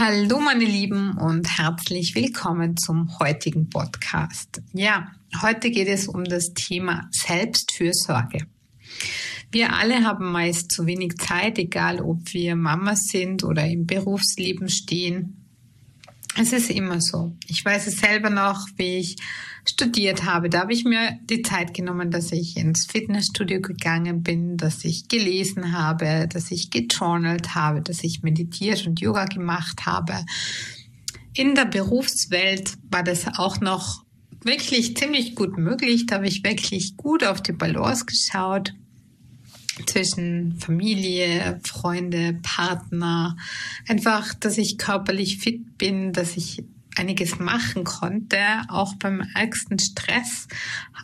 Hallo meine Lieben und herzlich willkommen zum heutigen Podcast. Ja, heute geht es um das Thema Selbstfürsorge. Wir alle haben meist zu wenig Zeit, egal ob wir Mamas sind oder im Berufsleben stehen. Es ist immer so. Ich weiß es selber noch, wie ich studiert habe. Da habe ich mir die Zeit genommen, dass ich ins Fitnessstudio gegangen bin, dass ich gelesen habe, dass ich gejournalt habe, dass ich meditiert und Yoga gemacht habe. In der Berufswelt war das auch noch wirklich ziemlich gut möglich. Da habe ich wirklich gut auf die Balance geschaut zwischen Familie, Freunde, Partner. Einfach, dass ich körperlich fit bin, dass ich einiges machen konnte. Auch beim ärgsten Stress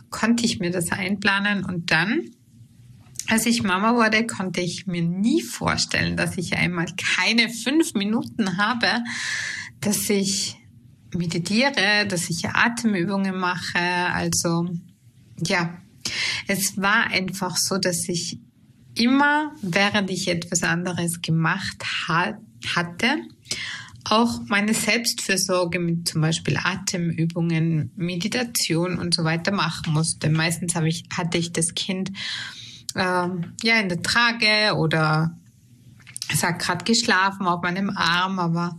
konnte ich mir das einplanen und dann als ich Mama wurde, konnte ich mir nie vorstellen, dass ich einmal keine fünf Minuten habe, dass ich meditiere, dass ich Atemübungen mache. Also ja, es war einfach so, dass ich immer, während ich etwas anderes gemacht ha hatte, auch meine Selbstfürsorge mit zum Beispiel Atemübungen, Meditation und so weiter machen musste. Meistens habe ich, hatte ich das Kind äh, ja in der Trage oder es hat gerade geschlafen auf meinem Arm, aber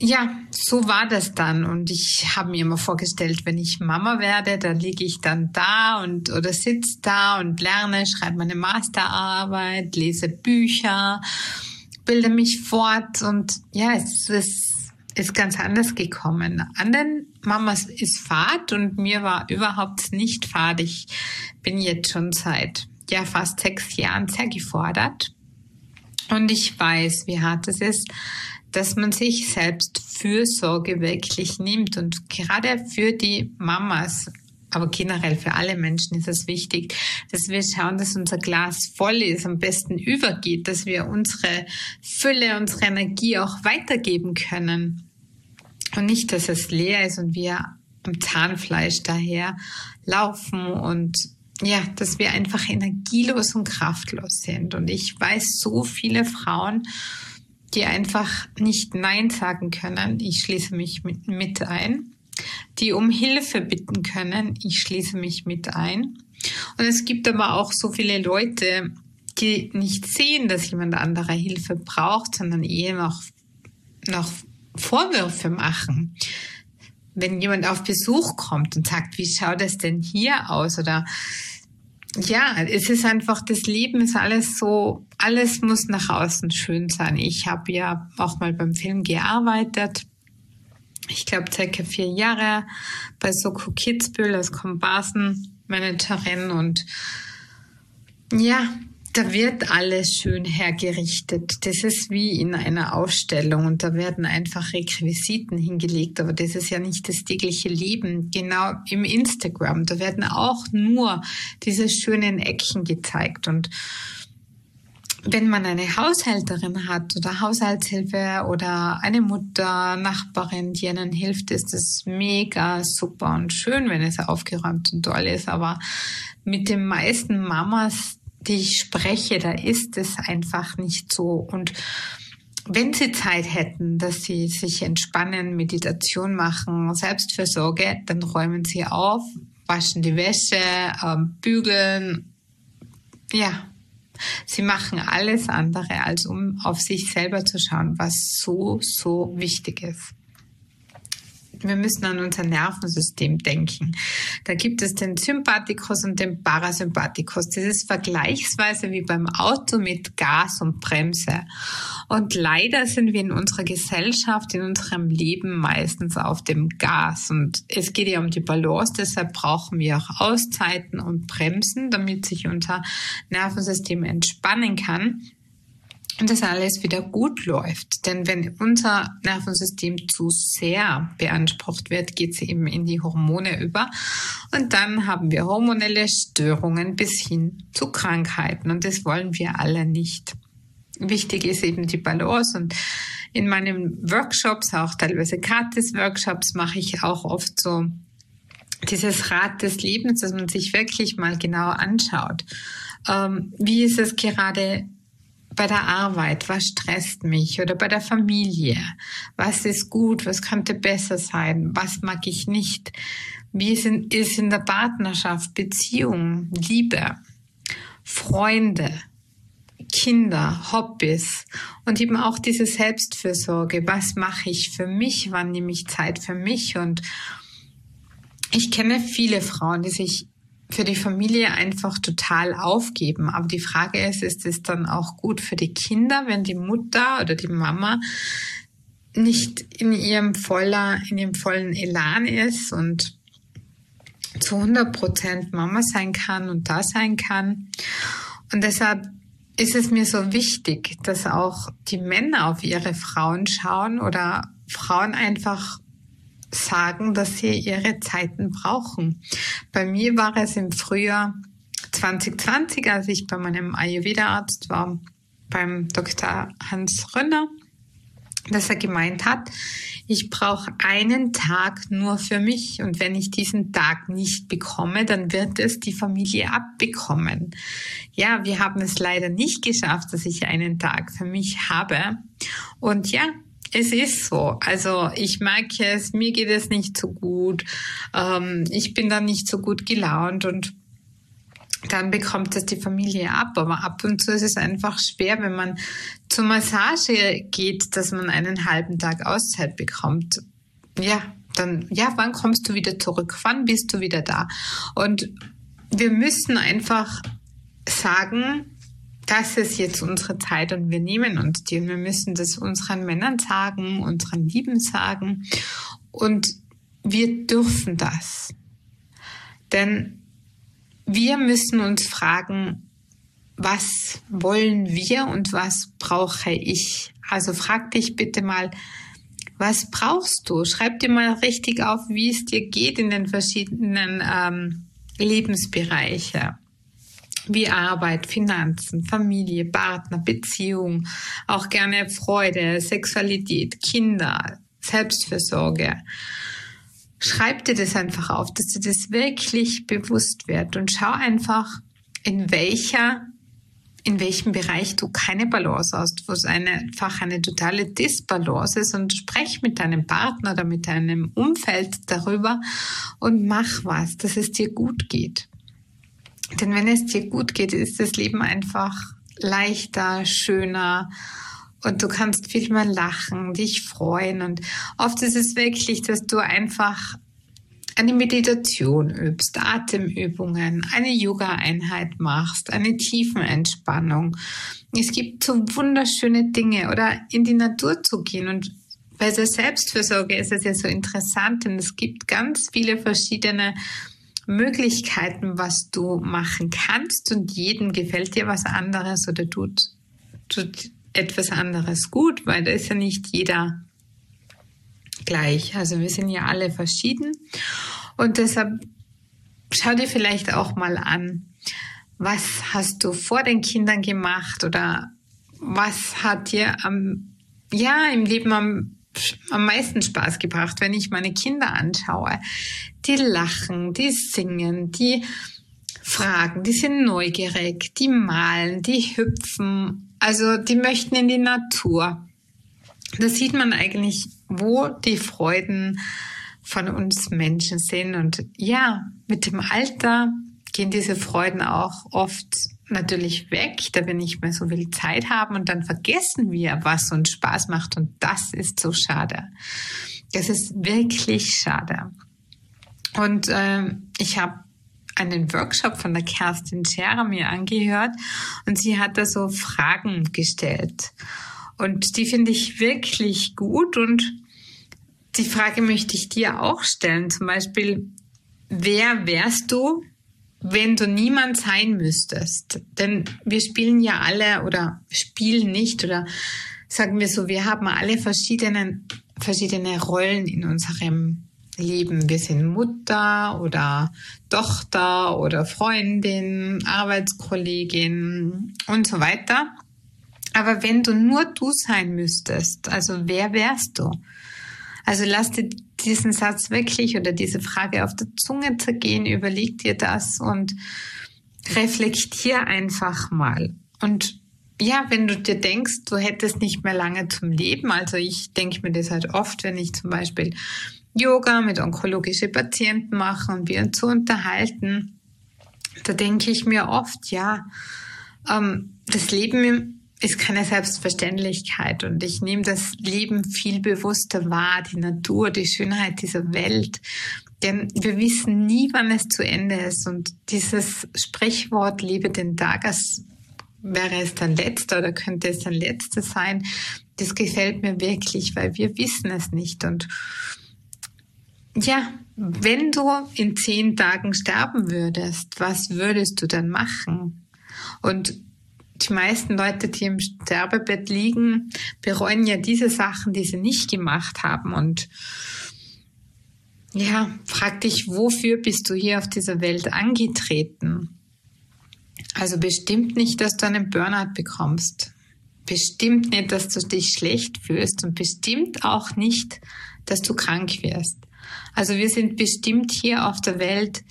ja, so war das dann. Und ich habe mir immer vorgestellt, wenn ich Mama werde, dann liege ich dann da und oder sitze da und lerne, schreibe meine Masterarbeit, lese Bücher bilde mich fort und ja, es ist, ist ganz anders gekommen. Anderen Mamas ist Fahrt und mir war überhaupt nicht Fahrt. Ich bin jetzt schon seit ja fast sechs Jahren sehr gefordert und ich weiß, wie hart es ist, dass man sich selbst Fürsorge wirklich nimmt und gerade für die Mamas aber generell für alle Menschen ist es wichtig, dass wir schauen, dass unser Glas voll ist, am besten übergeht, dass wir unsere Fülle, unsere Energie auch weitergeben können. Und nicht, dass es leer ist und wir am Zahnfleisch daher laufen und ja, dass wir einfach energielos und kraftlos sind. Und ich weiß so viele Frauen, die einfach nicht Nein sagen können. Ich schließe mich mit, mit ein die um Hilfe bitten können. Ich schließe mich mit ein. Und es gibt aber auch so viele Leute, die nicht sehen, dass jemand anderer Hilfe braucht, sondern eher noch, noch Vorwürfe machen. Wenn jemand auf Besuch kommt und sagt, wie schaut es denn hier aus? Oder ja, es ist einfach, das Leben ist alles so, alles muss nach außen schön sein. Ich habe ja auch mal beim Film gearbeitet ich glaube, circa vier Jahre bei Soko Kitzbühel als Komparsenmanagerin und ja, da wird alles schön hergerichtet. Das ist wie in einer Ausstellung und da werden einfach Requisiten hingelegt, aber das ist ja nicht das tägliche Leben. Genau im Instagram, da werden auch nur diese schönen Ecken gezeigt und wenn man eine Haushälterin hat oder Haushaltshilfe oder eine Mutter, Nachbarin, die ihnen hilft, ist es mega super und schön, wenn es aufgeräumt und toll ist. Aber mit den meisten Mamas, die ich spreche, da ist es einfach nicht so. Und wenn sie Zeit hätten, dass sie sich entspannen, Meditation machen, Selbstversorge, dann räumen sie auf, waschen die Wäsche, ähm, bügeln. Ja, Sie machen alles andere, als um auf sich selber zu schauen, was so, so wichtig ist wir müssen an unser Nervensystem denken. Da gibt es den Sympathikus und den Parasympathikus. Das ist vergleichsweise wie beim Auto mit Gas und Bremse. Und leider sind wir in unserer Gesellschaft, in unserem Leben meistens auf dem Gas. Und es geht ja um die Balance, deshalb brauchen wir auch Auszeiten und Bremsen, damit sich unser Nervensystem entspannen kann und das alles wieder gut läuft. Denn wenn unser Nervensystem zu sehr beansprucht wird, geht es eben in die Hormone über. Und dann haben wir hormonelle Störungen bis hin zu Krankheiten. Und das wollen wir alle nicht. Wichtig ist eben die Balance. Und in meinen Workshops, auch teilweise Gratis-Workshops, mache ich auch oft so dieses Rad des Lebens, dass man sich wirklich mal genau anschaut. Ähm, wie ist es gerade bei der Arbeit, was stresst mich oder bei der Familie, was ist gut, was könnte besser sein, was mag ich nicht, wie ist in der Partnerschaft, Beziehung, Liebe, Freunde, Kinder, Hobbys und eben auch diese Selbstfürsorge. Was mache ich für mich? Wann nehme ich Zeit für mich? Und ich kenne viele Frauen, die sich für die Familie einfach total aufgeben. Aber die Frage ist, ist es dann auch gut für die Kinder, wenn die Mutter oder die Mama nicht in ihrem voller, in ihrem vollen Elan ist und zu 100 Prozent Mama sein kann und da sein kann. Und deshalb ist es mir so wichtig, dass auch die Männer auf ihre Frauen schauen oder Frauen einfach sagen, dass sie ihre Zeiten brauchen. Bei mir war es im Frühjahr 2020, als ich bei meinem Ayurveda-Arzt war, beim Dr. Hans Rönner, dass er gemeint hat, ich brauche einen Tag nur für mich und wenn ich diesen Tag nicht bekomme, dann wird es die Familie abbekommen. Ja, wir haben es leider nicht geschafft, dass ich einen Tag für mich habe. Und ja, es ist so. Also ich merke es, mir geht es nicht so gut. Ähm, ich bin dann nicht so gut gelaunt und dann bekommt das die Familie ab. Aber ab und zu ist es einfach schwer, wenn man zur Massage geht, dass man einen halben Tag Auszeit bekommt. Ja, dann, ja, wann kommst du wieder zurück? Wann bist du wieder da? Und wir müssen einfach sagen, das ist jetzt unsere Zeit und wir nehmen uns die und wir müssen das unseren Männern sagen, unseren Lieben sagen und wir dürfen das. Denn wir müssen uns fragen, was wollen wir und was brauche ich? Also frag dich bitte mal, was brauchst du? Schreib dir mal richtig auf, wie es dir geht in den verschiedenen ähm, Lebensbereiche wie Arbeit, Finanzen, Familie, Partner, Beziehung, auch gerne Freude, Sexualität, Kinder, Selbstfürsorge. Schreib dir das einfach auf, dass dir das wirklich bewusst wird und schau einfach, in welcher in welchem Bereich du keine Balance hast, wo es einfach eine totale Disbalance ist und sprech mit deinem Partner oder mit deinem Umfeld darüber und mach was, dass es dir gut geht. Denn wenn es dir gut geht, ist das Leben einfach leichter, schöner und du kannst viel mehr lachen, dich freuen. Und oft ist es wirklich, dass du einfach eine Meditation übst, Atemübungen, eine Yoga-Einheit machst, eine Tiefenentspannung. Es gibt so wunderschöne Dinge oder in die Natur zu gehen und bei der Selbstfürsorge ist es ja so interessant, denn es gibt ganz viele verschiedene Möglichkeiten, was du machen kannst und jedem gefällt dir was anderes oder tut, tut etwas anderes gut, weil da ist ja nicht jeder gleich. Also wir sind ja alle verschieden und deshalb schau dir vielleicht auch mal an, was hast du vor den Kindern gemacht oder was hat dir am, ja, im Leben am am meisten Spaß gebracht, wenn ich meine Kinder anschaue. Die lachen, die singen, die fragen, die sind neugierig, die malen, die hüpfen, also die möchten in die Natur. Da sieht man eigentlich, wo die Freuden von uns Menschen sind. Und ja, mit dem Alter gehen diese Freuden auch oft natürlich weg, da wir nicht mehr so viel Zeit haben und dann vergessen wir, was uns Spaß macht und das ist so schade. Das ist wirklich schade. Und äh, ich habe einen Workshop von der Kerstin Scherer mir angehört und sie hat da so Fragen gestellt. Und die finde ich wirklich gut und die Frage möchte ich dir auch stellen. Zum Beispiel, wer wärst du, wenn du niemand sein müsstest, denn wir spielen ja alle oder spielen nicht oder sagen wir so, wir haben alle verschiedene, verschiedene Rollen in unserem Leben. Wir sind Mutter oder Tochter oder Freundin, Arbeitskollegin und so weiter. Aber wenn du nur du sein müsstest, also wer wärst du? Also lass dir diesen Satz wirklich oder diese Frage auf der Zunge zergehen, überleg dir das und reflektier einfach mal. Und ja, wenn du dir denkst, du hättest nicht mehr lange zum Leben, also ich denke mir das halt oft, wenn ich zum Beispiel Yoga mit onkologischen Patienten mache und wir uns so unterhalten, da denke ich mir oft, ja, ähm, das Leben ist keine Selbstverständlichkeit und ich nehme das Leben viel bewusster wahr, die Natur, die Schönheit dieser Welt. Denn wir wissen nie, wann es zu Ende ist. Und dieses Sprichwort, liebe den Tag, als wäre es dein letzter oder könnte es dein letzter sein, das gefällt mir wirklich, weil wir wissen es nicht. Und ja, wenn du in zehn Tagen sterben würdest, was würdest du dann machen? Und die meisten Leute, die im Sterbebett liegen, bereuen ja diese Sachen, die sie nicht gemacht haben. Und ja, frag dich, wofür bist du hier auf dieser Welt angetreten? Also bestimmt nicht, dass du einen Burnout bekommst. Bestimmt nicht, dass du dich schlecht fühlst und bestimmt auch nicht, dass du krank wirst. Also wir sind bestimmt hier auf der Welt,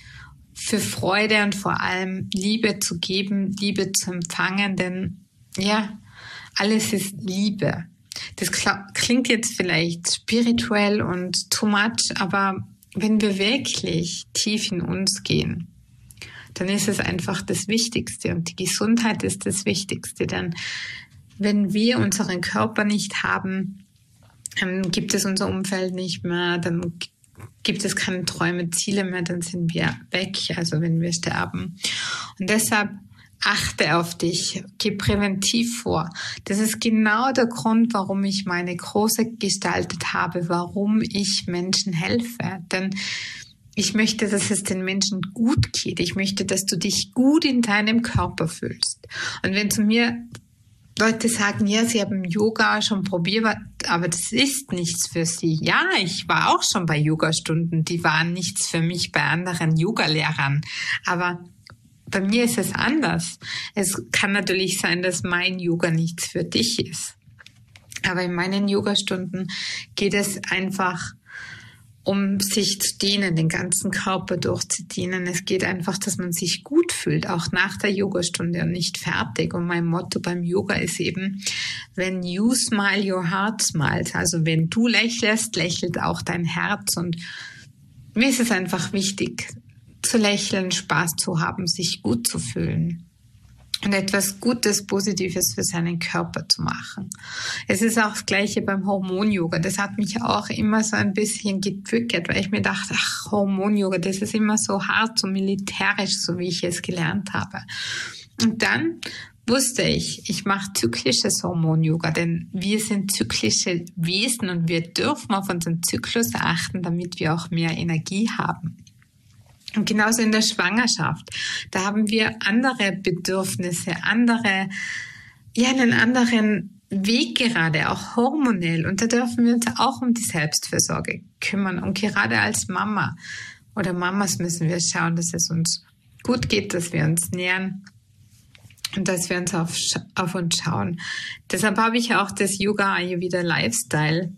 für Freude und vor allem Liebe zu geben, Liebe zu empfangen, denn ja, alles ist Liebe. Das klingt jetzt vielleicht spirituell und too much, aber wenn wir wirklich tief in uns gehen, dann ist es einfach das Wichtigste und die Gesundheit ist das Wichtigste, denn wenn wir unseren Körper nicht haben, gibt es unser Umfeld nicht mehr, dann gibt es keine Träume, Ziele mehr, dann sind wir weg, also wenn wir sterben. Und deshalb achte auf dich, geh präventiv vor. Das ist genau der Grund, warum ich meine Große gestaltet habe, warum ich Menschen helfe. Denn ich möchte, dass es den Menschen gut geht. Ich möchte, dass du dich gut in deinem Körper fühlst. Und wenn zu mir Leute sagen, ja, sie haben Yoga schon probiert, aber das ist nichts für sie. Ja, ich war auch schon bei Yogastunden, die waren nichts für mich bei anderen Yogalehrern. Aber bei mir ist es anders. Es kann natürlich sein, dass mein Yoga nichts für dich ist. Aber in meinen Yogastunden geht es einfach um sich zu dienen, den ganzen Körper durchzudienen. Es geht einfach, dass man sich gut fühlt, auch nach der Yogastunde und nicht fertig. Und mein Motto beim Yoga ist eben, wenn you smile, your heart smiles. Also wenn du lächelst, lächelt auch dein Herz. Und mir ist es einfach wichtig, zu lächeln, Spaß zu haben, sich gut zu fühlen und etwas Gutes, Positives für seinen Körper zu machen. Es ist auch das Gleiche beim Hormon-Yoga. Das hat mich auch immer so ein bisschen gedrückt, weil ich mir dachte, ach, Hormon-Yoga, das ist immer so hart, so militärisch, so wie ich es gelernt habe. Und dann wusste ich, ich mache zyklisches Hormon-Yoga, denn wir sind zyklische Wesen und wir dürfen auf unseren Zyklus achten, damit wir auch mehr Energie haben. Und genauso in der Schwangerschaft. Da haben wir andere Bedürfnisse, andere, ja, einen anderen Weg gerade, auch hormonell. Und da dürfen wir uns auch um die Selbstfürsorge kümmern. Und gerade als Mama oder Mamas müssen wir schauen, dass es uns gut geht, dass wir uns nähern und dass wir uns auf, auf uns schauen. Deshalb habe ich auch das Yoga Ayurveda Lifestyle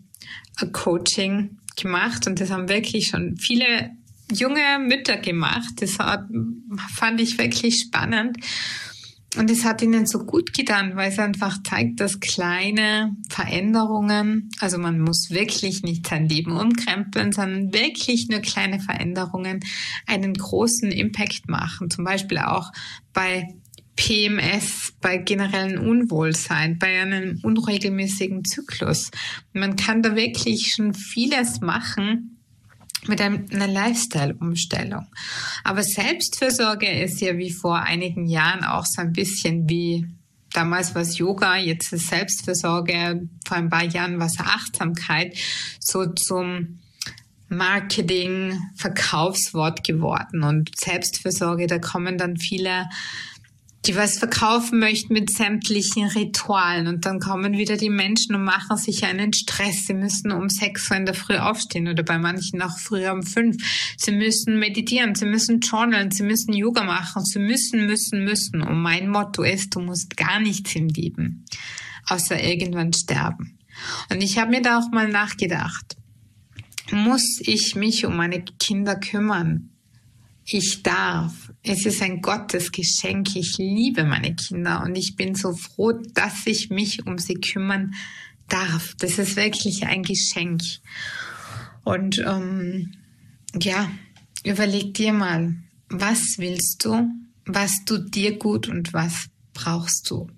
Coaching gemacht und das haben wirklich schon viele junge Mütter gemacht. Das hat, fand ich wirklich spannend. Und es hat ihnen so gut getan, weil es einfach zeigt, dass kleine Veränderungen, also man muss wirklich nicht sein Leben umkrempeln, sondern wirklich nur kleine Veränderungen einen großen Impact machen. Zum Beispiel auch bei PMS, bei generellen Unwohlsein, bei einem unregelmäßigen Zyklus. Man kann da wirklich schon vieles machen, mit einer Lifestyle-Umstellung. Aber Selbstfürsorge ist ja wie vor einigen Jahren auch so ein bisschen wie damals war es Yoga, jetzt ist Selbstfürsorge, vor ein paar Jahren war es Achtsamkeit, so zum Marketing, Verkaufswort geworden. Und Selbstfürsorge, da kommen dann viele die was verkaufen möchten mit sämtlichen Ritualen. Und dann kommen wieder die Menschen und machen sich einen Stress. Sie müssen um sechs Uhr in der Früh aufstehen oder bei manchen auch früher um fünf. Sie müssen meditieren, sie müssen journalen, sie müssen Yoga machen, sie müssen, müssen, müssen. Und mein Motto ist, du musst gar nichts im Leben, außer irgendwann sterben. Und ich habe mir da auch mal nachgedacht, muss ich mich um meine Kinder kümmern? Ich darf. Es ist ein Gottesgeschenk. Ich liebe meine Kinder und ich bin so froh, dass ich mich um sie kümmern darf. Das ist wirklich ein Geschenk. Und ähm, ja, überleg dir mal, was willst du, was tut dir gut und was brauchst du.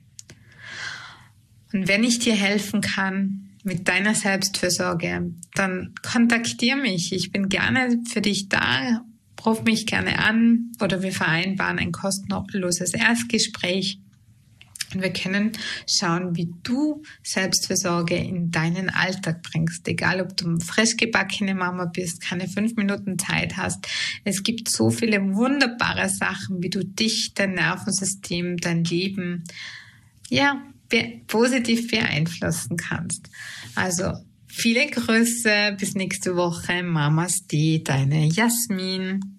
Und wenn ich dir helfen kann mit deiner Selbstfürsorge, dann kontaktier mich. Ich bin gerne für dich da. Ruf mich gerne an oder wir vereinbaren ein kostenloses Erstgespräch. Und wir können schauen, wie du Selbstfürsorge in deinen Alltag bringst. Egal, ob du frisch gebackene Mama bist, keine fünf Minuten Zeit hast. Es gibt so viele wunderbare Sachen, wie du dich, dein Nervensystem, dein Leben, ja, positiv beeinflussen kannst. Also viele Grüße, bis nächste Woche. Mamas die, deine Jasmin.